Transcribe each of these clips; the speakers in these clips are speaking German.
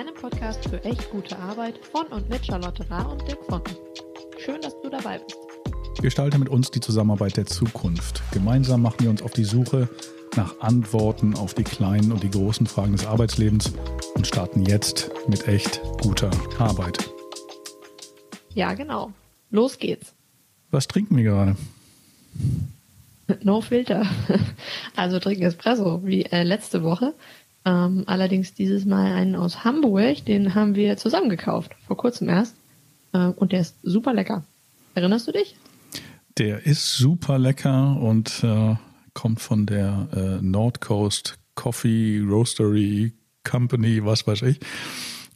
deinem Podcast für echt gute Arbeit von und mit Charlotte Rahr und Dirk Fonten. Schön, dass du dabei bist. Gestalte mit uns die Zusammenarbeit der Zukunft. Gemeinsam machen wir uns auf die Suche nach Antworten auf die kleinen und die großen Fragen des Arbeitslebens und starten jetzt mit echt guter Arbeit. Ja, genau. Los geht's. Was trinken wir gerade? No Filter. Also trinken Espresso wie äh, letzte Woche. Ähm, allerdings dieses Mal einen aus Hamburg, den haben wir zusammen gekauft, vor kurzem erst. Äh, und der ist super lecker. Erinnerst du dich? Der ist super lecker und äh, kommt von der äh, Nord Coast Coffee Roastery Company, was weiß ich.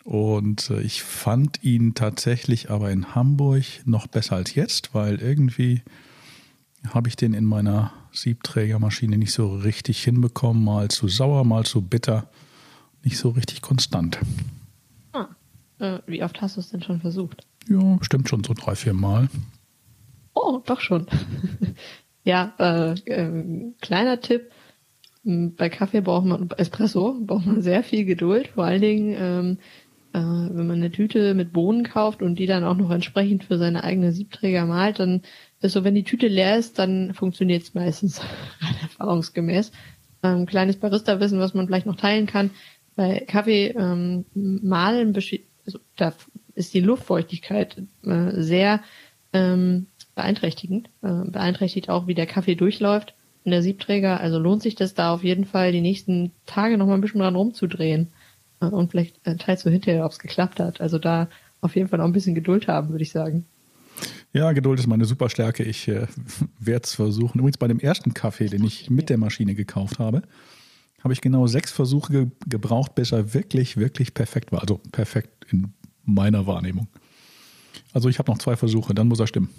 Und äh, ich fand ihn tatsächlich aber in Hamburg noch besser als jetzt, weil irgendwie habe ich den in meiner Siebträgermaschine nicht so richtig hinbekommen. Mal zu sauer, mal zu bitter. Nicht so richtig konstant. Ah, äh, wie oft hast du es denn schon versucht? Ja, bestimmt schon so drei, vier Mal. Oh, doch schon. ja, äh, äh, kleiner Tipp. Bei Kaffee braucht man, Espresso braucht man sehr viel Geduld. Vor allen Dingen, ähm, äh, wenn man eine Tüte mit Bohnen kauft und die dann auch noch entsprechend für seine eigene Siebträger malt, dann ist so, wenn die Tüte leer ist, dann funktioniert es meistens erfahrungsgemäß. Ähm, kleines Barista-Wissen, was man vielleicht noch teilen kann. Bei Kaffee ähm, mahlen, also, da ist die Luftfeuchtigkeit äh, sehr ähm, beeinträchtigend. Äh, beeinträchtigt auch, wie der Kaffee durchläuft in der Siebträger. Also lohnt sich das da auf jeden Fall, die nächsten Tage noch mal ein bisschen dran rumzudrehen. Äh, und vielleicht äh, teilst du hinterher, ob es geklappt hat. Also da auf jeden Fall noch ein bisschen Geduld haben, würde ich sagen. Ja, Geduld ist meine Superstärke. Ich äh, werde es versuchen. Übrigens bei dem ersten Kaffee, den ich mit der Maschine gekauft habe, habe ich genau sechs Versuche ge gebraucht, bis er wirklich, wirklich perfekt war. Also perfekt in meiner Wahrnehmung. Also ich habe noch zwei Versuche, dann muss er stimmen.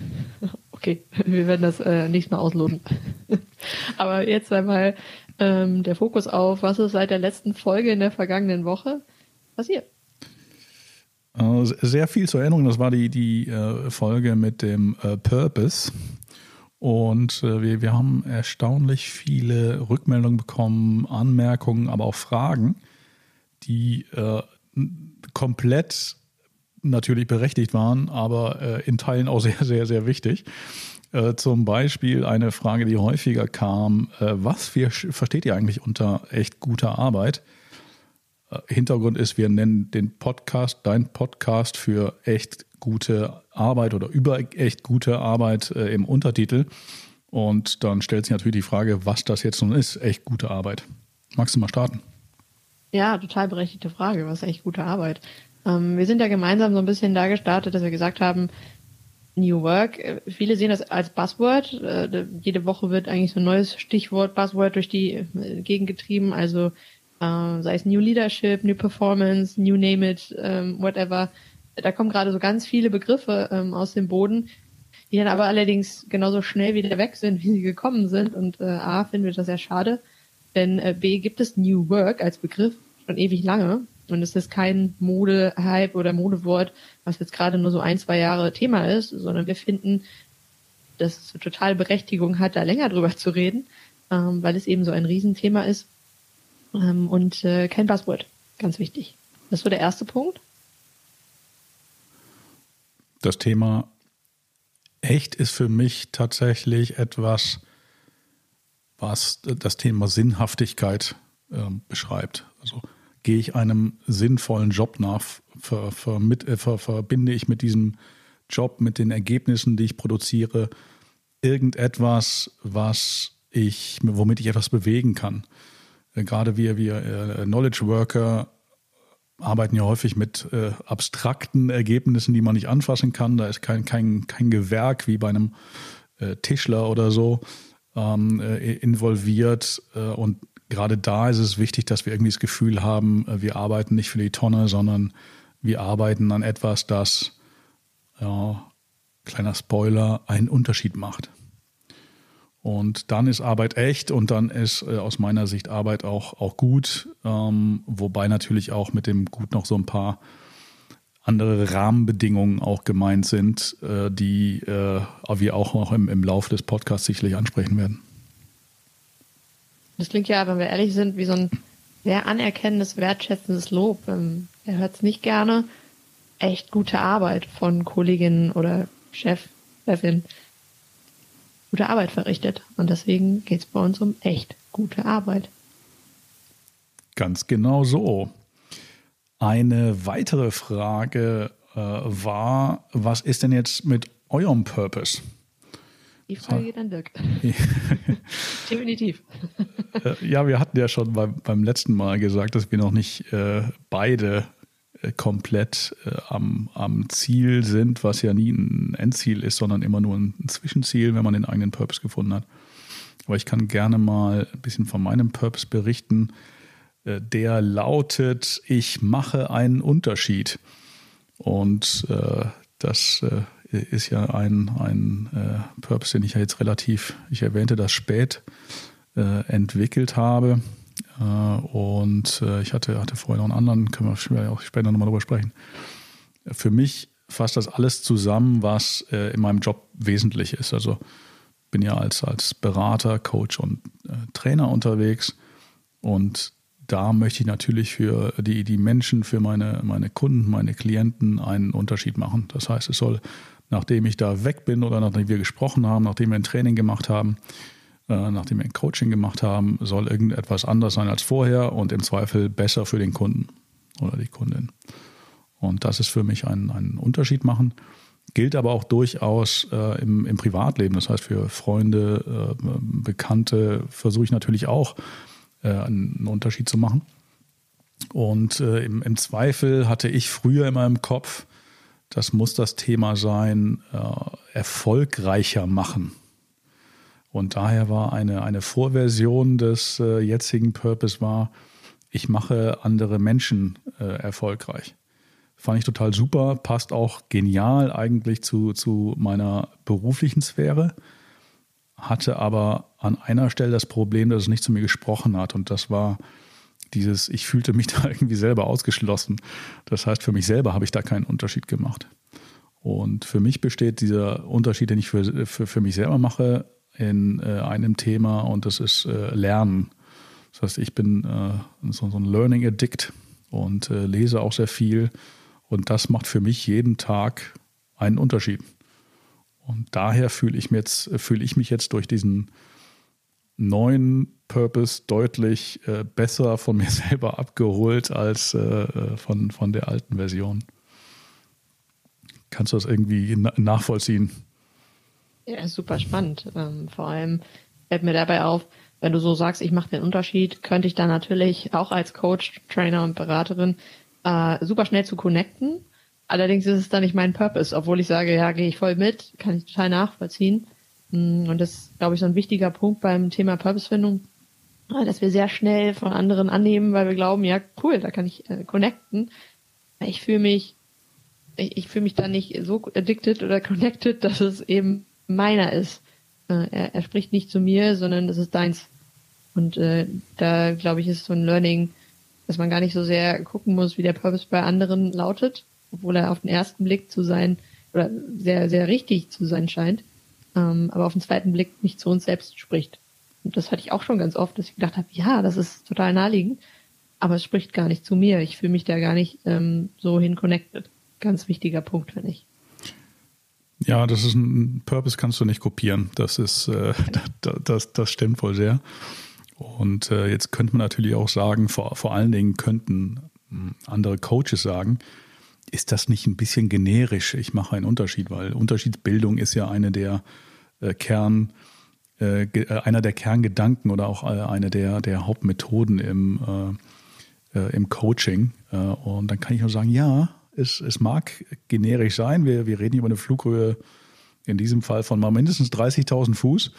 Okay, wir werden das äh, nächstes Mal ausloten. Aber jetzt einmal ähm, der Fokus auf, was ist seit der letzten Folge in der vergangenen Woche passiert. Äh, sehr viel zur Erinnerung. Das war die, die äh, Folge mit dem äh, Purpose. Und wir, wir haben erstaunlich viele Rückmeldungen bekommen, Anmerkungen, aber auch Fragen, die komplett natürlich berechtigt waren, aber in Teilen auch sehr, sehr, sehr wichtig. zum Beispiel eine Frage, die häufiger kam, was wir, versteht ihr eigentlich unter echt guter Arbeit? Hintergrund ist, wir nennen den Podcast, dein Podcast für echt gute Arbeit oder über echt gute Arbeit äh, im Untertitel. Und dann stellt sich natürlich die Frage, was das jetzt nun ist, echt gute Arbeit. Magst du mal starten? Ja, total berechtigte Frage, was ist echt gute Arbeit? Ähm, wir sind ja gemeinsam so ein bisschen da gestartet, dass wir gesagt haben, New Work, äh, viele sehen das als Buzzword. Äh, jede Woche wird eigentlich so ein neues Stichwort, Buzzword durch die äh, Gegend getrieben. Also äh, sei es New Leadership, New Performance, New Name It, ähm, whatever. Da kommen gerade so ganz viele Begriffe ähm, aus dem Boden, die dann aber allerdings genauso schnell wieder weg sind, wie sie gekommen sind. Und äh, A, finden wir das sehr schade, denn äh, B, gibt es New Work als Begriff schon ewig lange. Und es ist kein Mode-Hype oder Modewort, was jetzt gerade nur so ein, zwei Jahre Thema ist, sondern wir finden, dass es total Berechtigung hat, da länger drüber zu reden, ähm, weil es eben so ein Riesenthema ist ähm, und äh, kein Buzzword. Ganz wichtig. Das war der erste Punkt. Das Thema echt ist für mich tatsächlich etwas, was das Thema Sinnhaftigkeit äh, beschreibt. Also gehe ich einem sinnvollen Job nach, ver, ver, mit, äh, ver, verbinde ich mit diesem Job, mit den Ergebnissen, die ich produziere, irgendetwas, was ich, womit ich etwas bewegen kann. Äh, gerade wir, wir äh, Knowledge Worker arbeiten ja häufig mit äh, abstrakten Ergebnissen, die man nicht anfassen kann. Da ist kein, kein, kein Gewerk wie bei einem äh, Tischler oder so ähm, äh, involviert. Äh, und gerade da ist es wichtig, dass wir irgendwie das Gefühl haben, wir arbeiten nicht für die Tonne, sondern wir arbeiten an etwas, das, ja, kleiner Spoiler, einen Unterschied macht. Und dann ist Arbeit echt und dann ist äh, aus meiner Sicht Arbeit auch, auch gut, ähm, wobei natürlich auch mit dem Gut noch so ein paar andere Rahmenbedingungen auch gemeint sind, äh, die äh, wir auch noch im, im Laufe des Podcasts sicherlich ansprechen werden. Das klingt ja, wenn wir ehrlich sind, wie so ein sehr anerkennendes, wertschätzendes Lob. Ähm, er hört es nicht gerne. Echt gute Arbeit von Kolleginnen oder Chef, Chefin. Gute Arbeit verrichtet. Und deswegen geht es bei uns um echt gute Arbeit. Ganz genau so. Eine weitere Frage äh, war, was ist denn jetzt mit eurem Purpose? Die Frage geht an Dirk. Definitiv. Äh, ja, wir hatten ja schon beim, beim letzten Mal gesagt, dass wir noch nicht äh, beide komplett äh, am, am Ziel sind, was ja nie ein Endziel ist, sondern immer nur ein Zwischenziel, wenn man den eigenen Purpose gefunden hat. Aber ich kann gerne mal ein bisschen von meinem Purpose berichten. Äh, der lautet, ich mache einen Unterschied. Und äh, das äh, ist ja ein, ein äh, Purpose, den ich ja jetzt relativ, ich erwähnte das spät, äh, entwickelt habe. Äh, und äh, ich hatte, hatte vorher noch einen anderen, können wir auch später nochmal drüber sprechen. Für mich fasst das alles zusammen, was äh, in meinem Job wesentlich ist. Also bin ja als, als Berater, Coach und Trainer unterwegs und da möchte ich natürlich für die, die Menschen, für meine, meine Kunden, meine Klienten einen Unterschied machen. Das heißt, es soll nachdem ich da weg bin oder nachdem wir gesprochen haben, nachdem wir ein Training gemacht haben, nachdem wir ein Coaching gemacht haben, soll irgendetwas anders sein als vorher und im Zweifel besser für den Kunden oder die Kundin. Und das ist für mich ein, ein Unterschied machen. Gilt aber auch durchaus äh, im, im Privatleben. Das heißt, für Freunde, äh, Bekannte versuche ich natürlich auch äh, einen Unterschied zu machen. Und äh, im, im Zweifel hatte ich früher in meinem Kopf, das muss das Thema sein, äh, erfolgreicher machen. Und daher war eine, eine Vorversion des äh, jetzigen Purpose war, ich mache andere Menschen äh, erfolgreich. Fand ich total super, passt auch genial eigentlich zu, zu meiner beruflichen Sphäre, hatte aber an einer Stelle das Problem, dass es nicht zu mir gesprochen hat. Und das war dieses, ich fühlte mich da irgendwie selber ausgeschlossen. Das heißt, für mich selber habe ich da keinen Unterschied gemacht. Und für mich besteht dieser Unterschied, den ich für, für, für mich selber mache, in äh, einem Thema und das ist äh, Lernen. Das heißt, ich bin äh, so, so, ein Learning Addict und äh, lese auch sehr viel und das macht für mich jeden Tag einen Unterschied. Und daher fühle ich, fühl ich mich jetzt durch diesen neuen Purpose deutlich äh, besser von mir selber abgeholt als äh, von, von der alten Version. Kannst du das irgendwie nachvollziehen? Ja, super spannend. Ähm, vor allem fällt mir dabei auf, wenn du so sagst, ich mache den Unterschied, könnte ich da natürlich auch als Coach, Trainer und Beraterin äh, super schnell zu connecten. Allerdings ist es dann nicht mein Purpose, obwohl ich sage, ja, gehe ich voll mit, kann ich total nachvollziehen. Mm, und das ist, glaube ich, so ein wichtiger Punkt beim Thema Purpose-Findung, dass wir sehr schnell von anderen annehmen, weil wir glauben, ja, cool, da kann ich äh, connecten. Ich fühle mich, ich, ich fühle mich da nicht so addicted oder connected, dass es eben meiner ist. Äh, er, er spricht nicht zu mir, sondern das ist deins. Und äh, da, glaube ich, ist so ein Learning, dass man gar nicht so sehr gucken muss, wie der Purpose bei anderen lautet, obwohl er auf den ersten Blick zu sein oder sehr, sehr richtig zu sein scheint, ähm, aber auf den zweiten Blick nicht zu uns selbst spricht. Und das hatte ich auch schon ganz oft, dass ich gedacht habe, ja, das ist total naheliegend, aber es spricht gar nicht zu mir. Ich fühle mich da gar nicht ähm, so hin connected. Ganz wichtiger Punkt, finde ich. Ja, das ist ein Purpose, kannst du nicht kopieren. Das ist, äh, das, das, stimmt wohl sehr. Und äh, jetzt könnte man natürlich auch sagen, vor, vor allen Dingen könnten hm, andere Coaches sagen, ist das nicht ein bisschen generisch? Ich mache einen Unterschied, weil Unterschiedsbildung ist ja eine der äh, Kern, äh, äh, einer der Kerngedanken oder auch äh, eine der, der Hauptmethoden im, äh, äh, im Coaching. und dann kann ich nur sagen, ja, es, es mag generisch sein. Wir, wir reden über eine Flughöhe in diesem Fall von mal mindestens 30.000 Fuß.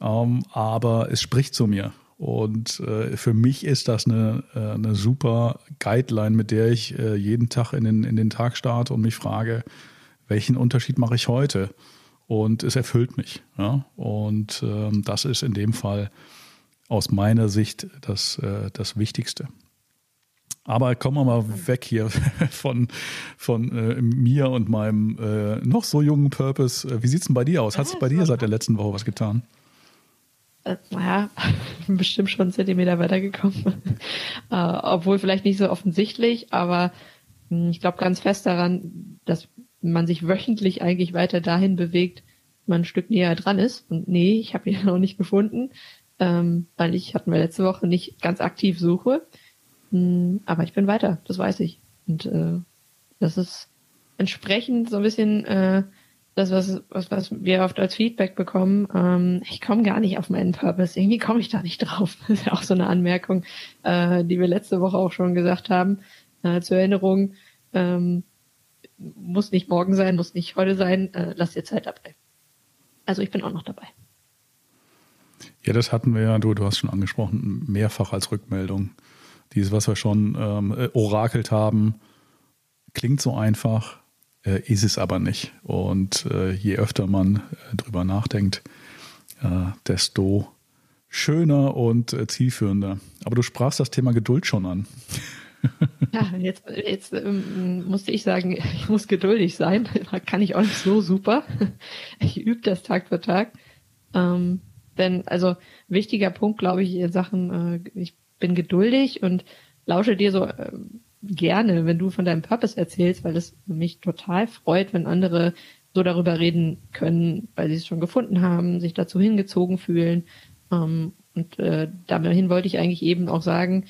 Ähm, aber es spricht zu mir. Und äh, für mich ist das eine, äh, eine super Guideline, mit der ich äh, jeden Tag in den, in den Tag starte und mich frage, welchen Unterschied mache ich heute? Und es erfüllt mich. Ja? Und ähm, das ist in dem Fall aus meiner Sicht das, äh, das Wichtigste. Aber kommen wir mal weg hier von, von äh, mir und meinem äh, noch so jungen Purpose. Wie sieht es denn bei dir aus? Hat es bei dir seit der letzten Woche was getan? äh, naja, bestimmt schon einen Zentimeter weitergekommen. äh, obwohl vielleicht nicht so offensichtlich, aber mh, hm, ich glaube ganz fest daran, dass man sich wöchentlich eigentlich weiter dahin bewegt, man ein Stück näher dran ist. Und nee, ich habe ihn noch nicht gefunden, ähm, weil ich hatten wir letzte Woche nicht ganz aktiv suche. Hm, aber ich bin weiter, das weiß ich. Und äh, das ist entsprechend so ein bisschen äh, das, was, was, was wir oft als Feedback bekommen, ähm, ich komme gar nicht auf meinen Purpose. Irgendwie komme ich da nicht drauf. Das ist ja auch so eine Anmerkung, äh, die wir letzte Woche auch schon gesagt haben. Äh, zur Erinnerung, ähm, muss nicht morgen sein, muss nicht heute sein, äh, lass dir Zeit dabei. Also ich bin auch noch dabei. Ja, das hatten wir ja, du, du hast schon angesprochen, mehrfach als Rückmeldung. Dieses, was wir schon ähm, äh, orakelt haben, klingt so einfach, äh, ist es aber nicht. Und äh, je öfter man äh, drüber nachdenkt, äh, desto schöner und zielführender. Aber du sprachst das Thema Geduld schon an. ja, jetzt, jetzt ähm, musste ich sagen, ich muss geduldig sein. Kann ich auch nicht so super. Ich übe das Tag für Tag. Ähm, denn, also, wichtiger Punkt, glaube ich, in Sachen, äh, ich bin geduldig und lausche dir so äh, gerne, wenn du von deinem Purpose erzählst, weil es mich total freut, wenn andere so darüber reden können, weil sie es schon gefunden haben, sich dazu hingezogen fühlen. Ähm, und äh, dahin wollte ich eigentlich eben auch sagen,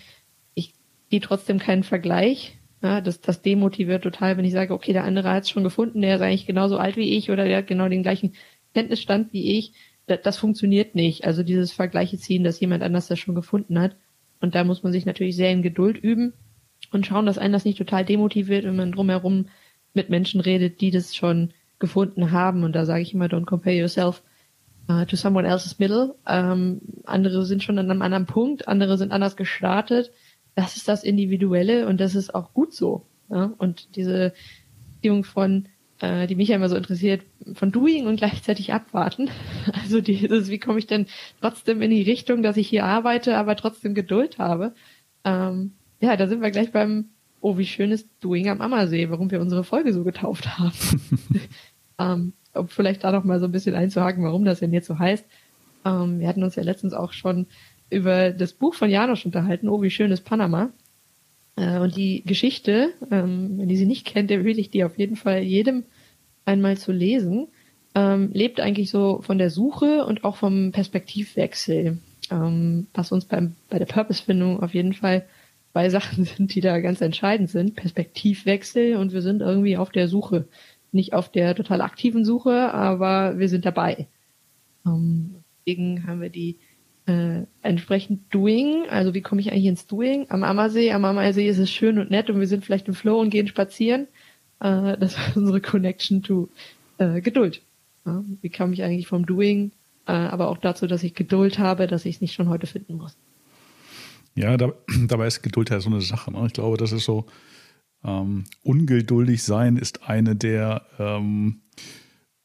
ich gehe trotzdem keinen Vergleich. Ja, das, das demotiviert total, wenn ich sage, okay, der andere hat es schon gefunden, der ist eigentlich genauso alt wie ich oder der hat genau den gleichen Kenntnisstand wie ich. Das, das funktioniert nicht. Also dieses Vergleiche ziehen, dass jemand anders das schon gefunden hat. Und da muss man sich natürlich sehr in Geduld üben und schauen, dass einen das nicht total demotiviert, wenn man drumherum mit Menschen redet, die das schon gefunden haben. Und da sage ich immer, don't compare yourself uh, to someone else's middle. Ähm, andere sind schon an einem anderen Punkt, andere sind anders gestartet. Das ist das Individuelle und das ist auch gut so. Ja? Und diese Beziehung von, äh, die mich ja immer so interessiert, von Doing und gleichzeitig abwarten. Also dieses, wie komme ich denn trotzdem in die Richtung, dass ich hier arbeite, aber trotzdem Geduld habe. Ähm, ja, da sind wir gleich beim, oh, wie schön ist Doing am Ammersee, warum wir unsere Folge so getauft haben. ähm, um vielleicht da noch mal so ein bisschen einzuhaken, warum das denn jetzt so heißt. Ähm, wir hatten uns ja letztens auch schon über das Buch von Janosch unterhalten, oh, wie schön ist Panama. Äh, und die Geschichte, ähm, wenn ihr sie nicht kennt, empfehle ich die auf jeden Fall jedem einmal zu lesen. Ähm, lebt eigentlich so von der Suche und auch vom Perspektivwechsel, ähm, was uns beim, bei der Purpose-Findung auf jeden Fall zwei Sachen sind, die da ganz entscheidend sind. Perspektivwechsel und wir sind irgendwie auf der Suche. Nicht auf der total aktiven Suche, aber wir sind dabei. Ähm, deswegen haben wir die äh, entsprechend Doing, also wie komme ich eigentlich ins Doing? Am Ammersee, am Ammersee ist es schön und nett und wir sind vielleicht im Flow und gehen spazieren. Äh, das ist unsere Connection to äh, Geduld. Ja, wie komme ich eigentlich vom Doing, äh, aber auch dazu, dass ich Geduld habe, dass ich es nicht schon heute finden muss. Ja, da, dabei ist Geduld ja so eine Sache. Ne? Ich glaube, das ist so, ähm, ungeduldig sein ist eine der ähm,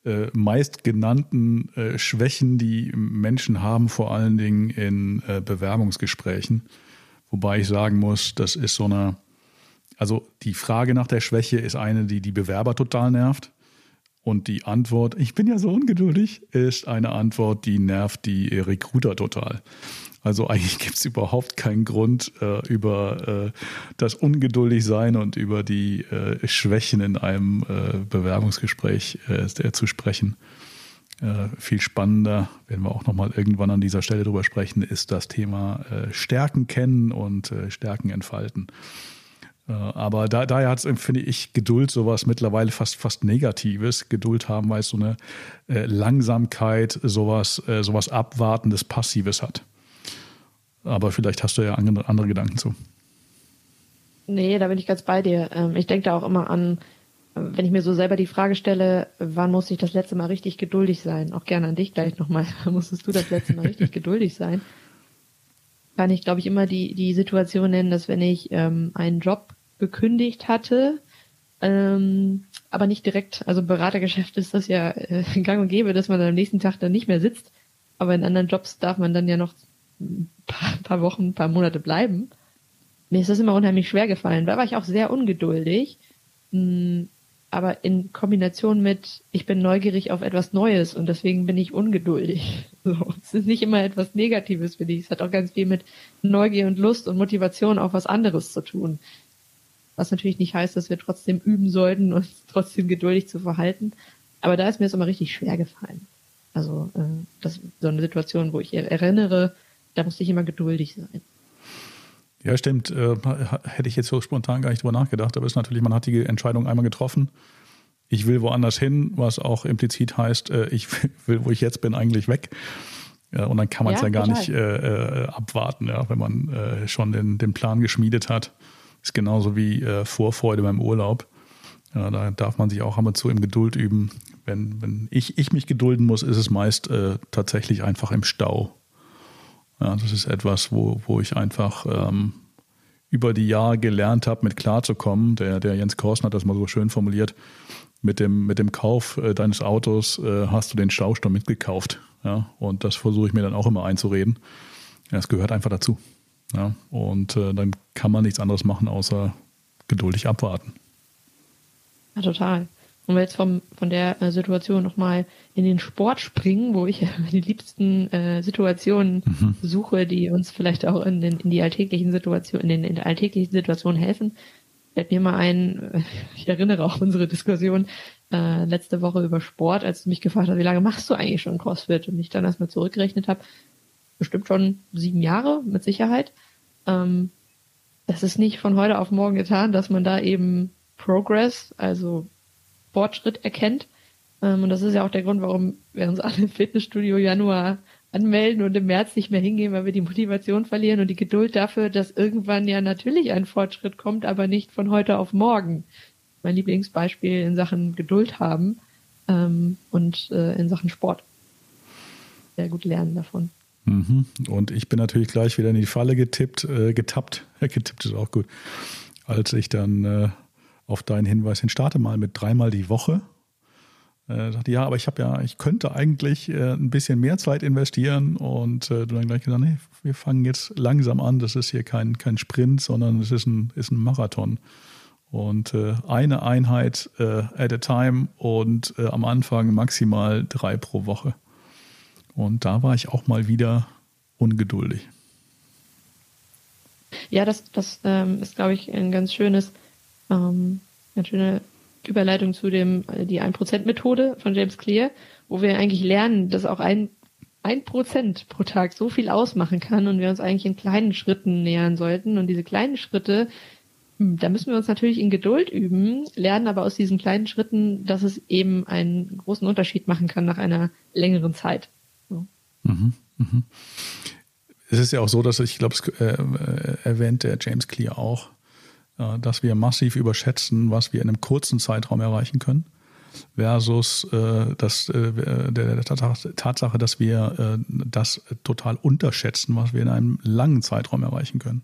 äh, meistgenannten äh, Schwächen, die Menschen haben, vor allen Dingen in äh, Bewerbungsgesprächen. Wobei ich sagen muss, das ist so eine, also die Frage nach der Schwäche ist eine, die die Bewerber total nervt. Und die Antwort, ich bin ja so ungeduldig, ist eine Antwort, die nervt die Recruiter total. Also eigentlich gibt es überhaupt keinen Grund, äh, über äh, das Ungeduldigsein und über die äh, Schwächen in einem äh, Bewerbungsgespräch äh, zu sprechen. Äh, viel spannender, werden wir auch nochmal irgendwann an dieser Stelle drüber sprechen, ist das Thema Stärken kennen und Stärken entfalten. Aber da, daher hat es, finde ich, Geduld sowas mittlerweile fast, fast Negatives. Geduld haben, weil es so eine Langsamkeit, sowas, sowas Abwartendes, Passives hat. Aber vielleicht hast du ja andere, andere Gedanken zu. Nee, da bin ich ganz bei dir. Ähm, ich denke da auch immer an, wenn ich mir so selber die Frage stelle, wann muss ich das letzte Mal richtig geduldig sein? Auch gerne an dich gleich nochmal. Musstest du das letzte Mal richtig geduldig sein? Kann ich, glaube ich, immer die, die Situation nennen, dass wenn ich ähm, einen Job gekündigt hatte, ähm, aber nicht direkt, also im Beratergeschäft ist das ja äh, gang und gäbe, dass man am nächsten Tag dann nicht mehr sitzt. Aber in anderen Jobs darf man dann ja noch ein paar, paar Wochen, ein paar Monate bleiben. Mir ist das immer unheimlich schwer gefallen. Da war ich auch sehr ungeduldig. Hm, aber in Kombination mit, ich bin neugierig auf etwas Neues und deswegen bin ich ungeduldig. So, es ist nicht immer etwas Negatives für dich. Es hat auch ganz viel mit Neugier und Lust und Motivation auf was anderes zu tun. Was natürlich nicht heißt, dass wir trotzdem üben sollten, uns trotzdem geduldig zu verhalten. Aber da ist mir es immer richtig schwer gefallen. Also äh, das so eine Situation, wo ich erinnere, da musste ich immer geduldig sein. Ja, stimmt. Äh, hätte ich jetzt so spontan gar nicht drüber nachgedacht, aber es ist natürlich, man hat die Entscheidung einmal getroffen. Ich will woanders hin, was auch implizit heißt, äh, ich will, wo ich jetzt bin, eigentlich weg. Ja, und dann kann man es ja, ja, gar total. nicht äh, äh, abwarten, ja, wenn man äh, schon den, den Plan geschmiedet hat. Ist genauso wie äh, Vorfreude beim Urlaub. Ja, da darf man sich auch einmal zu im Geduld üben. Wenn, wenn ich, ich mich gedulden muss, ist es meist äh, tatsächlich einfach im Stau. Ja, das ist etwas, wo, wo ich einfach ähm, über die Jahre gelernt habe, mit klarzukommen. Der, der Jens Korsen hat das mal so schön formuliert. Mit dem, mit dem Kauf äh, deines Autos äh, hast du den Stausturm mitgekauft. Ja? Und das versuche ich mir dann auch immer einzureden. Ja, es gehört einfach dazu. Ja? Und äh, dann kann man nichts anderes machen, außer geduldig abwarten. Ja, total. Und wir jetzt vom, von der äh, Situation nochmal in den Sport springen, wo ich die liebsten äh, Situationen mhm. suche, die uns vielleicht auch in, den, in die alltäglichen Situationen, in den in alltäglichen Situationen helfen, fällt mir mal ein, ich erinnere auch unsere Diskussion äh, letzte Woche über Sport, als du mich gefragt hast, wie lange machst du eigentlich schon CrossFit? Und ich dann erstmal zurückgerechnet habe, bestimmt schon sieben Jahre mit Sicherheit. Ähm, das ist nicht von heute auf morgen getan, dass man da eben Progress, also Fortschritt erkennt. Ähm, und das ist ja auch der Grund, warum wir uns alle im Fitnessstudio Januar anmelden und im März nicht mehr hingehen, weil wir die Motivation verlieren und die Geduld dafür, dass irgendwann ja natürlich ein Fortschritt kommt, aber nicht von heute auf morgen. Mein Lieblingsbeispiel in Sachen Geduld haben ähm, und äh, in Sachen Sport. Sehr gut lernen davon. Mhm. Und ich bin natürlich gleich wieder in die Falle getippt, äh, getappt. getippt ist auch gut. Als ich dann äh, auf deinen Hinweis hin, starte mal mit dreimal die Woche. Äh, dachte, ja, aber ich habe ja, ich könnte eigentlich äh, ein bisschen mehr Zeit investieren und äh, du dann gleich gesagt, nee, wir fangen jetzt langsam an. Das ist hier kein, kein Sprint, sondern es ist ein, ist ein Marathon. Und äh, eine Einheit äh, at a time und am Anfang maximal drei pro Woche. Und da war ich auch mal wieder ungeduldig. Ja, das, das ähm, ist, glaube ich, ein ganz schönes ähm, eine schöne Überleitung zu dem, äh, die 1%-Methode von James Clear, wo wir eigentlich lernen, dass auch ein, ein Prozent pro Tag so viel ausmachen kann und wir uns eigentlich in kleinen Schritten nähern sollten. Und diese kleinen Schritte, hm, da müssen wir uns natürlich in Geduld üben, lernen aber aus diesen kleinen Schritten, dass es eben einen großen Unterschied machen kann nach einer längeren Zeit. Mhm, mhm. Es ist ja auch so, dass ich glaube, es äh, äh, erwähnt der James Clear auch, äh, dass wir massiv überschätzen, was wir in einem kurzen Zeitraum erreichen können, versus äh, das, äh, der, der Tatsache, dass wir äh, das total unterschätzen, was wir in einem langen Zeitraum erreichen können.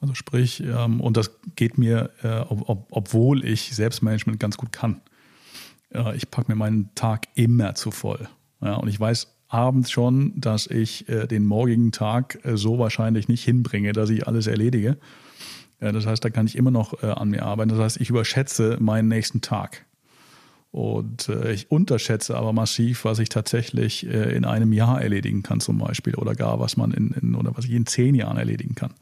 Also sprich, ähm, und das geht mir, äh, ob, obwohl ich Selbstmanagement ganz gut kann. Ich packe mir meinen Tag immer zu voll. Ja, und ich weiß abends schon, dass ich äh, den morgigen Tag äh, so wahrscheinlich nicht hinbringe, dass ich alles erledige. Ja, das heißt, da kann ich immer noch äh, an mir arbeiten. Das heißt, ich überschätze meinen nächsten Tag. Und äh, ich unterschätze aber massiv, was ich tatsächlich äh, in einem Jahr erledigen kann, zum Beispiel, oder gar was man in, in oder was ich in zehn Jahren erledigen kann.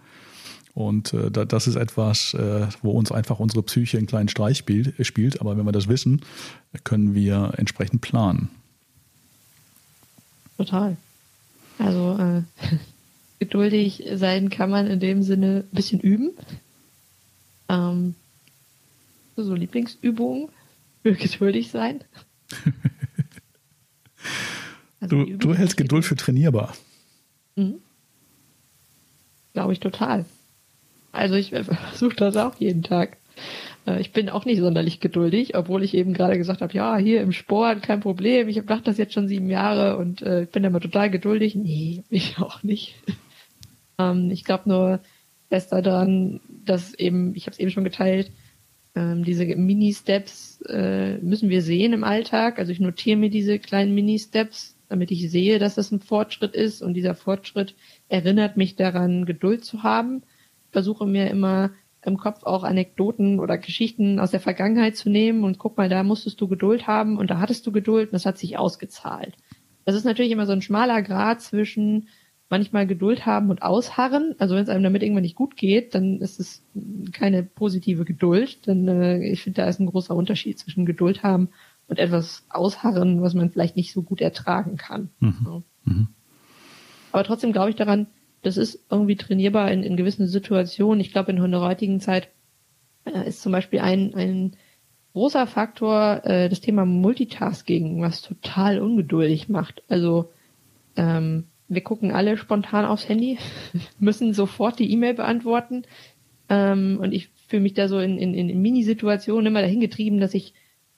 Und äh, das ist etwas, äh, wo uns einfach unsere Psyche einen kleinen Streich spielt. Aber wenn wir das wissen, können wir entsprechend planen. Total. Also äh, geduldig sein kann man in dem Sinne ein bisschen üben. Ähm, so Lieblingsübungen für geduldig sein. also du, du hältst Geduld für trainierbar. Mhm. Glaube ich total. Also ich versuche das auch jeden Tag. Äh, ich bin auch nicht sonderlich geduldig, obwohl ich eben gerade gesagt habe, ja, hier im Sport kein Problem. Ich mache das jetzt schon sieben Jahre und äh, ich bin immer total geduldig. Nee, ich auch nicht. ähm, ich glaube nur fest daran, dass eben, ich habe es eben schon geteilt, ähm, diese Mini-Steps äh, müssen wir sehen im Alltag. Also ich notiere mir diese kleinen Mini-Steps, damit ich sehe, dass das ein Fortschritt ist und dieser Fortschritt erinnert mich daran, Geduld zu haben. Ich versuche mir immer im Kopf auch Anekdoten oder Geschichten aus der Vergangenheit zu nehmen und guck mal, da musstest du Geduld haben und da hattest du Geduld und das hat sich ausgezahlt. Das ist natürlich immer so ein schmaler Grad zwischen manchmal Geduld haben und ausharren. Also wenn es einem damit irgendwann nicht gut geht, dann ist es keine positive Geduld. Dann äh, ich finde, da ist ein großer Unterschied zwischen Geduld haben und etwas ausharren, was man vielleicht nicht so gut ertragen kann. Mhm. So. Mhm. Aber trotzdem glaube ich daran, das ist irgendwie trainierbar in, in gewissen Situationen. Ich glaube, in der heutigen Zeit äh, ist zum Beispiel ein, ein großer Faktor äh, das Thema Multitasking, was total ungeduldig macht. Also ähm, wir gucken alle spontan aufs Handy, müssen sofort die E-Mail beantworten. Ähm, und ich fühle mich da so in, in, in Minisituationen immer dahin getrieben, dass ich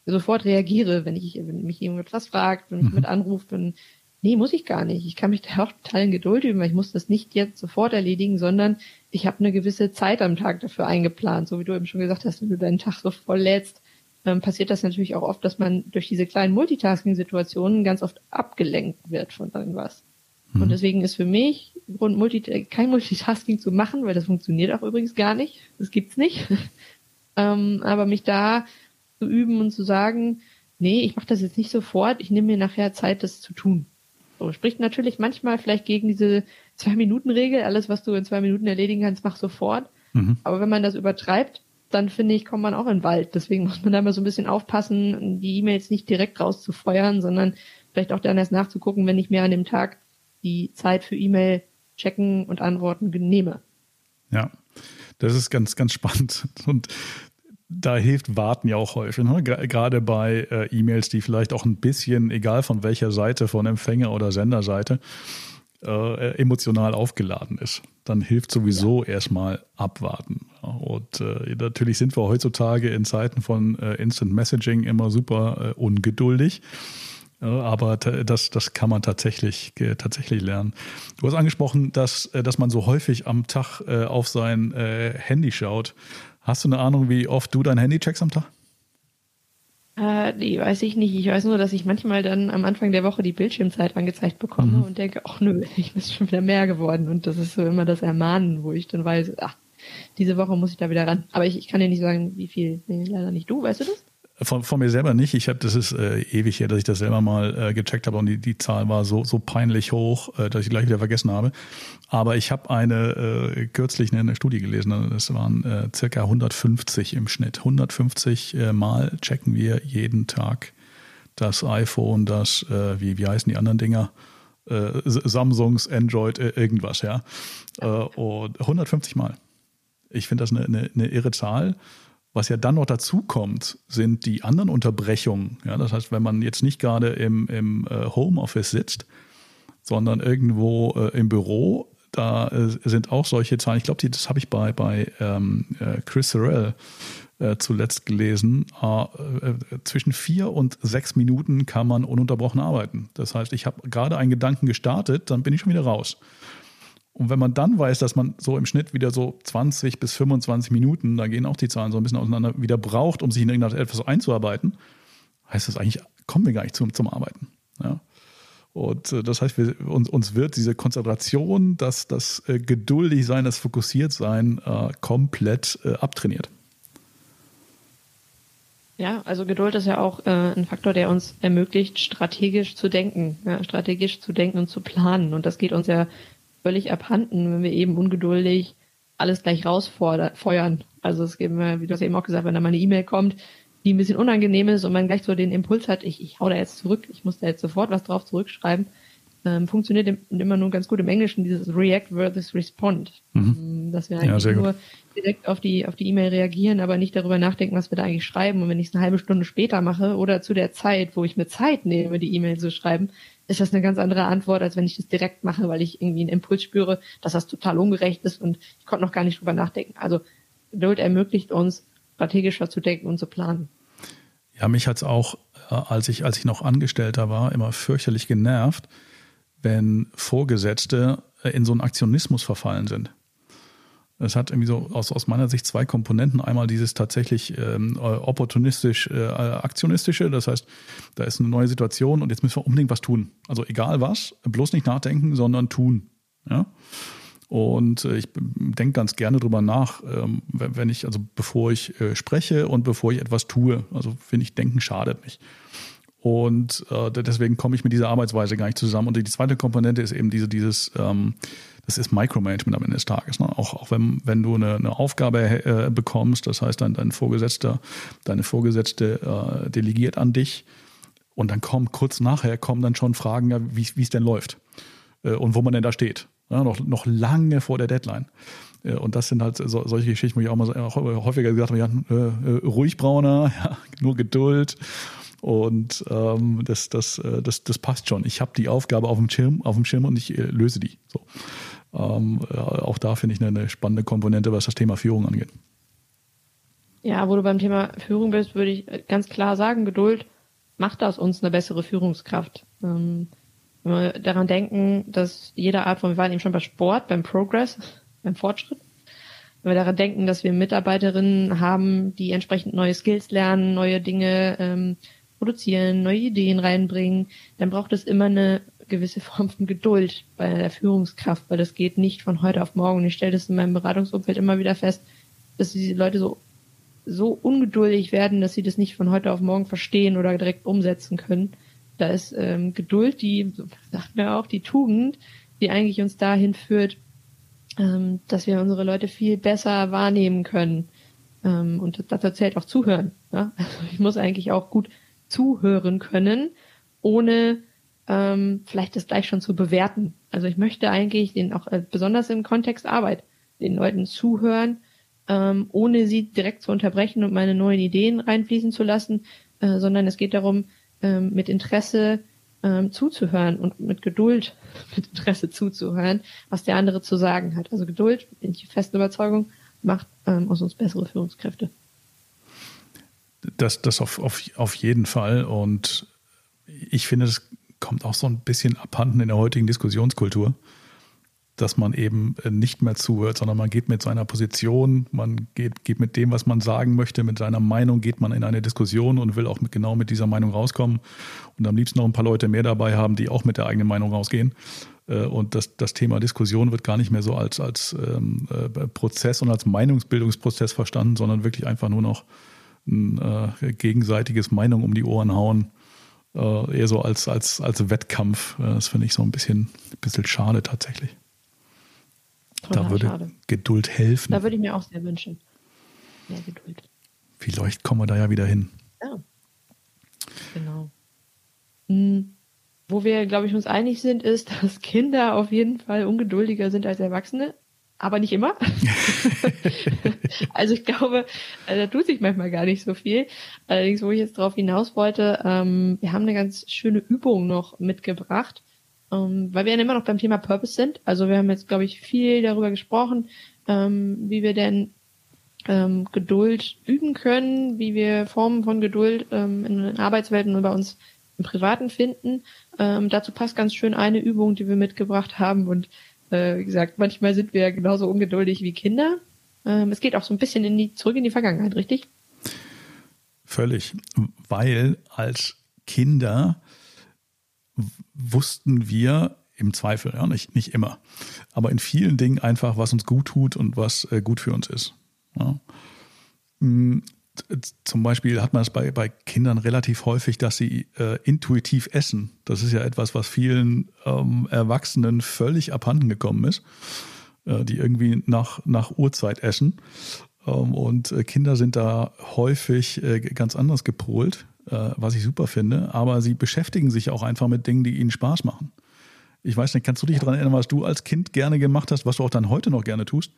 sofort reagiere, wenn ich, wenn mich jemand was fragt, wenn mich mhm. mit anruft, dann, nee, muss ich gar nicht. Ich kann mich da auch total in Geduld üben, weil ich muss das nicht jetzt sofort erledigen, sondern ich habe eine gewisse Zeit am Tag dafür eingeplant. So wie du eben schon gesagt hast, wenn du deinen Tag so voll lädst, ähm, passiert das natürlich auch oft, dass man durch diese kleinen Multitasking-Situationen ganz oft abgelenkt wird von irgendwas. Mhm. Und deswegen ist für mich Grund, Multi kein Multitasking zu machen, weil das funktioniert auch übrigens gar nicht. Das gibt's nicht. ähm, aber mich da zu üben und zu sagen, nee, ich mache das jetzt nicht sofort, ich nehme mir nachher Zeit, das zu tun. So, spricht natürlich manchmal vielleicht gegen diese Zwei-Minuten-Regel, alles, was du in zwei Minuten erledigen kannst, mach sofort. Mhm. Aber wenn man das übertreibt, dann finde ich, kommt man auch in den Wald. Deswegen muss man da mal so ein bisschen aufpassen, die E-Mails nicht direkt rauszufeuern, sondern vielleicht auch dann erst nachzugucken, wenn ich mir an dem Tag die Zeit für E-Mail checken und antworten nehme. Ja, das ist ganz, ganz spannend. Und da hilft Warten ja auch häufig. Ne? Gerade bei äh, E-Mails, die vielleicht auch ein bisschen, egal von welcher Seite, von Empfänger oder Senderseite, äh, emotional aufgeladen ist. Dann hilft sowieso ja. erstmal abwarten. Und äh, natürlich sind wir heutzutage in Zeiten von äh, Instant Messaging immer super äh, ungeduldig. Aber das, das kann man tatsächlich, tatsächlich lernen. Du hast angesprochen, dass, äh, dass man so häufig am Tag äh, auf sein äh, Handy schaut. Hast du eine Ahnung, wie oft du dein Handy checkst am Tag? Äh, nee, weiß ich nicht. Ich weiß nur, dass ich manchmal dann am Anfang der Woche die Bildschirmzeit angezeigt bekomme mhm. und denke, ach nö, ich bin schon wieder mehr geworden. Und das ist so immer das Ermahnen, wo ich dann weiß, ach, diese Woche muss ich da wieder ran. Aber ich, ich kann dir nicht sagen, wie viel. Nee, leider nicht. Du, weißt du das? Von, von mir selber nicht. Ich habe, das ist äh, ewig her, dass ich das selber mal äh, gecheckt habe und die, die Zahl war so, so peinlich hoch, äh, dass ich gleich wieder vergessen habe. Aber ich habe eine äh, kürzlich eine, eine Studie gelesen, das waren äh, circa 150 im Schnitt. 150 äh, Mal checken wir jeden Tag das iPhone, das, äh, wie, wie heißen die anderen Dinger? Äh, Samsungs, Android, äh, irgendwas, ja. Und 150 Mal. Ich finde das eine, eine, eine irre Zahl. Was ja dann noch dazu kommt, sind die anderen Unterbrechungen. Ja, das heißt, wenn man jetzt nicht gerade im, im äh, Homeoffice sitzt, sondern irgendwo äh, im Büro, da äh, sind auch solche Zahlen. Ich glaube, das habe ich bei, bei ähm, äh, Chris Sorrell äh, zuletzt gelesen. Äh, zwischen vier und sechs Minuten kann man ununterbrochen arbeiten. Das heißt, ich habe gerade einen Gedanken gestartet, dann bin ich schon wieder raus. Und wenn man dann weiß, dass man so im Schnitt wieder so 20 bis 25 Minuten, da gehen auch die Zahlen so ein bisschen auseinander, wieder braucht, um sich in irgendetwas einzuarbeiten, heißt das eigentlich, kommen wir gar nicht zum, zum Arbeiten. Ja? Und äh, das heißt, wir, uns, uns wird diese Konzentration, das, das äh, geduldig sein, das fokussiert sein, äh, komplett äh, abtrainiert. Ja, also Geduld ist ja auch äh, ein Faktor, der uns ermöglicht, strategisch zu denken, ja, strategisch zu denken und zu planen. Und das geht uns ja völlig abhanden, wenn wir eben ungeduldig alles gleich rausfeuern. Also es geht mir, wie du hast eben auch gesagt, wenn da mal eine E-Mail kommt, die ein bisschen unangenehm ist und man gleich so den Impuls hat, ich, ich hau da jetzt zurück, ich muss da jetzt sofort was drauf zurückschreiben, ähm, funktioniert immer nur ganz gut im Englischen dieses React versus Respond. Mhm. Ähm, dass wir eigentlich ja, nur direkt auf die auf die E-Mail reagieren, aber nicht darüber nachdenken, was wir da eigentlich schreiben. Und wenn ich es eine halbe Stunde später mache oder zu der Zeit, wo ich mir Zeit nehme, die E-Mail zu schreiben, ist das eine ganz andere Antwort, als wenn ich das direkt mache, weil ich irgendwie einen Impuls spüre, dass das total ungerecht ist und ich konnte noch gar nicht drüber nachdenken. Also Geduld ermöglicht uns, strategischer zu denken und zu planen. Ja, mich hat es auch, äh, als ich, als ich noch Angestellter war, immer fürchterlich genervt, wenn Vorgesetzte äh, in so einen Aktionismus verfallen sind. Es hat irgendwie so aus, aus meiner Sicht zwei Komponenten. Einmal dieses tatsächlich ähm, opportunistisch äh, aktionistische, das heißt, da ist eine neue Situation und jetzt müssen wir unbedingt was tun. Also egal was, bloß nicht nachdenken, sondern tun. Ja? Und äh, ich denke ganz gerne drüber nach, ähm, wenn ich, also bevor ich äh, spreche und bevor ich etwas tue. Also finde ich, denken schadet nicht. Und äh, deswegen komme ich mit dieser Arbeitsweise gar nicht zusammen. Und die zweite Komponente ist eben diese, dieses, ähm, das ist Micromanagement am Ende des Tages. Ne? Auch, auch wenn, wenn du eine, eine Aufgabe äh, bekommst, das heißt, dein, dein Vorgesetzter, deine Vorgesetzte äh, delegiert an dich und dann kommen kurz nachher kommen dann schon Fragen, ja, wie es denn läuft äh, und wo man denn da steht. Ja, noch, noch lange vor der Deadline. Äh, und das sind halt so, solche Geschichten, wo ich auch mal auch häufiger gesagt habe, ja, äh, äh, ruhig brauner, ja, nur Geduld. Und ähm, das, das, äh, das, das passt schon. Ich habe die Aufgabe auf dem Schirm, auf dem Schirm und ich äh, löse die. So. Ähm, auch da finde ich eine, spannende Komponente, was das Thema Führung angeht. Ja, wo du beim Thema Führung bist, würde ich ganz klar sagen, Geduld macht aus uns eine bessere Führungskraft. Ähm, wenn wir daran denken, dass jede Art von, wir waren eben schon bei Sport, beim Progress, beim Fortschritt, wenn wir daran denken, dass wir Mitarbeiterinnen haben, die entsprechend neue Skills lernen, neue Dinge ähm, produzieren, neue Ideen reinbringen, dann braucht es immer eine gewisse Form von Geduld bei der Führungskraft, weil das geht nicht von heute auf morgen. Ich stelle das in meinem Beratungsumfeld immer wieder fest, dass diese Leute so so ungeduldig werden, dass sie das nicht von heute auf morgen verstehen oder direkt umsetzen können. Da ist ähm, Geduld, die, sagt mir auch, die Tugend, die eigentlich uns dahin führt, ähm, dass wir unsere Leute viel besser wahrnehmen können. Ähm, und dazu zählt auch Zuhören. Ja? Also ich muss eigentlich auch gut zuhören können, ohne ähm, vielleicht das gleich schon zu bewerten. Also ich möchte eigentlich den auch äh, besonders im Kontext Arbeit den Leuten zuhören, ähm, ohne sie direkt zu unterbrechen und meine neuen Ideen reinfließen zu lassen, äh, sondern es geht darum, ähm, mit Interesse ähm, zuzuhören und mit Geduld mit Interesse zuzuhören, was der andere zu sagen hat. Also Geduld, bin ich festen Überzeugung, macht ähm, aus uns bessere Führungskräfte. Das, das auf, auf, auf jeden Fall. Und ich finde, das kommt auch so ein bisschen abhanden in der heutigen Diskussionskultur dass man eben äh, nicht mehr zuhört, sondern man geht mit seiner Position, man geht, geht mit dem, was man sagen möchte, mit seiner Meinung, geht man in eine Diskussion und will auch mit, genau mit dieser Meinung rauskommen und am liebsten noch ein paar Leute mehr dabei haben, die auch mit der eigenen Meinung rausgehen. Äh, und das, das Thema Diskussion wird gar nicht mehr so als, als ähm, äh, Prozess und als Meinungsbildungsprozess verstanden, sondern wirklich einfach nur noch ein äh, gegenseitiges Meinung um die Ohren hauen. Äh, eher so als, als, als Wettkampf. Das finde ich so ein bisschen, bisschen schade tatsächlich. Total da würde schade. Geduld helfen. Da würde ich mir auch sehr wünschen. Mehr Geduld. Vielleicht kommen wir da ja wieder hin. Ja. Genau. Hm. Wo wir, glaube ich, uns einig sind, ist, dass Kinder auf jeden Fall ungeduldiger sind als Erwachsene, aber nicht immer. also ich glaube, also da tut sich manchmal gar nicht so viel. Allerdings, wo ich jetzt drauf hinaus wollte, ähm, wir haben eine ganz schöne Übung noch mitgebracht ähm, weil wir ja immer noch beim Thema Purpose sind. Also wir haben jetzt, glaube ich, viel darüber gesprochen, ähm, wie wir denn ähm, Geduld üben können, wie wir Formen von Geduld ähm, in den Arbeitswelten und bei uns im Privaten finden. Ähm, dazu passt ganz schön eine Übung, die wir mitgebracht haben. Und äh, wie gesagt, manchmal sind wir genauso ungeduldig wie Kinder. Ähm, es geht auch so ein bisschen in die, zurück in die Vergangenheit, richtig? Völlig, weil als Kinder wussten wir im Zweifel, ja, nicht, nicht immer, aber in vielen Dingen einfach, was uns gut tut und was äh, gut für uns ist. Ja. Zum Beispiel hat man es bei, bei Kindern relativ häufig, dass sie äh, intuitiv essen. Das ist ja etwas, was vielen ähm, Erwachsenen völlig abhanden gekommen ist, äh, die irgendwie nach, nach Uhrzeit essen. Ähm, und äh, Kinder sind da häufig äh, ganz anders gepolt äh, was ich super finde, aber sie beschäftigen sich auch einfach mit Dingen, die ihnen Spaß machen. Ich weiß nicht, kannst du dich daran erinnern, was du als Kind gerne gemacht hast, was du auch dann heute noch gerne tust?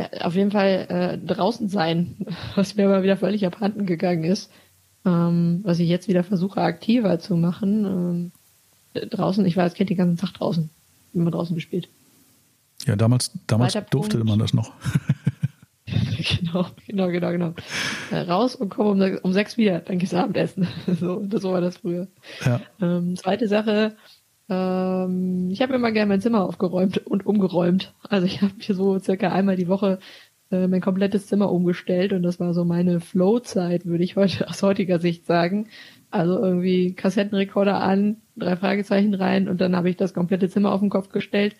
Ja, auf jeden Fall äh, draußen sein, was mir aber wieder völlig abhanden gegangen ist. Ähm, was ich jetzt wieder versuche, aktiver zu machen. Ähm, draußen, ich war als Kind den ganzen Tag draußen, immer draußen gespielt. Ja, damals, damals durfte Punkt. man das noch. genau, genau, genau, genau. Äh, raus und komm um, um sechs wieder, dann gehst du Abendessen. so, das war das früher. Ja. Ähm, zweite Sache, ähm, ich habe immer gerne mein Zimmer aufgeräumt und umgeräumt. Also ich habe hier so circa einmal die Woche äh, mein komplettes Zimmer umgestellt und das war so meine Flow-Zeit, würde ich heute aus heutiger Sicht sagen. Also irgendwie Kassettenrekorder an, drei Fragezeichen rein und dann habe ich das komplette Zimmer auf den Kopf gestellt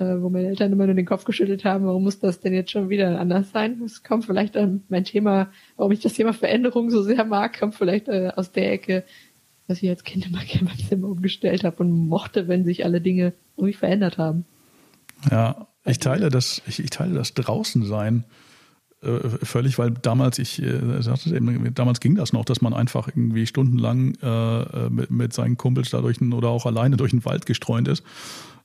äh, wo meine Eltern immer nur den Kopf geschüttelt haben, warum muss das denn jetzt schon wieder anders sein? Es kommt vielleicht an mein Thema, warum ich das Thema Veränderung so sehr mag, kommt vielleicht äh, aus der Ecke, dass ich als Kind immer gerne mein Zimmer umgestellt habe und mochte, wenn sich alle Dinge irgendwie verändert haben. Ja, ich teile das, ich, ich teile das draußen sein äh, völlig, weil damals, ich äh, sagte eben, damals ging das noch, dass man einfach irgendwie stundenlang äh, mit, mit, seinen Kumpels dadurch oder auch alleine durch den Wald gestreunt ist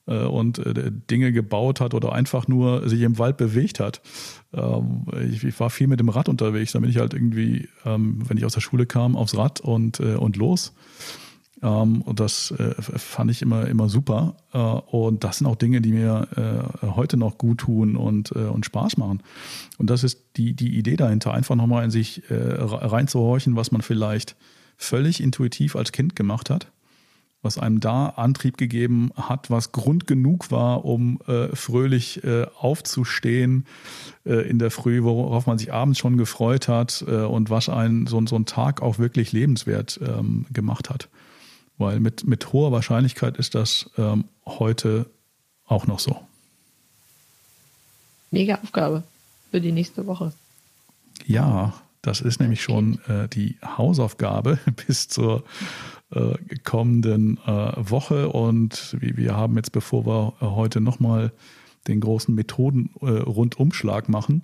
und äh, Dinge gebaut hat oder einfach nur sich im Wald bewegt hat. Ähm, ich, war viel mit dem Rad unterwegs, da bin ich halt irgendwie, ähm, wenn ich aus der Schule kam, aufs Rad und, äh, und los. Ähm, und das äh, fand ich immer, immer super. Äh, und das sind auch Dinge, die mir äh, heute noch gut tun und, äh, und Spaß machen. Und das ist die, die Idee dahinter, einfach nochmal in sich äh, reinzuhorchen, was man vielleicht völlig intuitiv als Kind gemacht hat, was einem da Antrieb gegeben hat, was Grund genug war, um äh, fröhlich aufzustehen in der Früh, worauf man sich abends schon gefreut hat und was einen so, so einen Tag auch wirklich lebenswert ähm, gemacht hat. Weil mit, mit hoher Wahrscheinlichkeit ist das ähm, heute auch noch so. Mega Aufgabe für die nächste Woche. Ja, das ist nämlich schon äh, die Hausaufgabe bis zur äh, kommenden äh, Woche. Und wir haben jetzt, bevor wir heute nochmal den großen Methoden-Rundumschlag machen,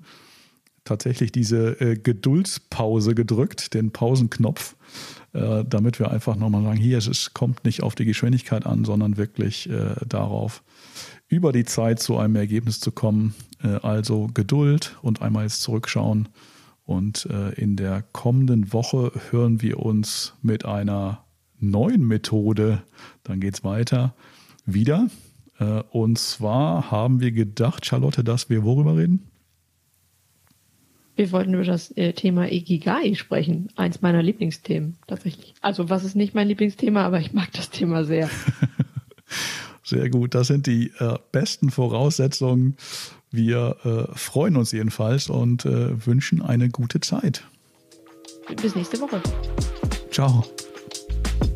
tatsächlich diese äh, Geduldspause gedrückt, den Pausenknopf äh, damit wir einfach nochmal sagen, hier, es kommt nicht auf die Geschwindigkeit an, sondern wirklich äh, darauf, über die Zeit zu einem Ergebnis zu kommen. Äh, also Geduld und einmal jetzt zurückschauen. Und äh, in der kommenden Woche hören wir uns mit einer neuen Methode, dann geht es weiter, wieder. Äh, und zwar haben wir gedacht, Charlotte, dass wir worüber reden? Wir wollten über das äh, Thema Ikigai sprechen. Eins meiner Lieblingsthemen, tatsächlich. Also, was ist nicht mein Lieblingsthema, aber ich mag das Thema sehr. sehr gut. Das sind die äh, besten Voraussetzungen. Wir äh, freuen uns jedenfalls und äh, wünschen eine gute Zeit. Bis nächste Woche. Ciao.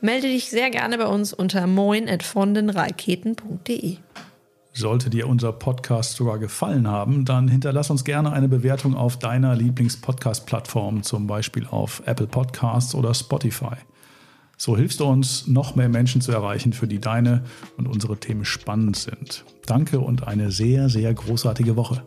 melde dich sehr gerne bei uns unter moin.vondenraketen.de. Sollte dir unser Podcast sogar gefallen haben, dann hinterlass uns gerne eine Bewertung auf deiner Lieblings-Podcast-Plattform, zum Beispiel auf Apple Podcasts oder Spotify. So hilfst du uns, noch mehr Menschen zu erreichen, für die deine und unsere Themen spannend sind. Danke und eine sehr, sehr großartige Woche.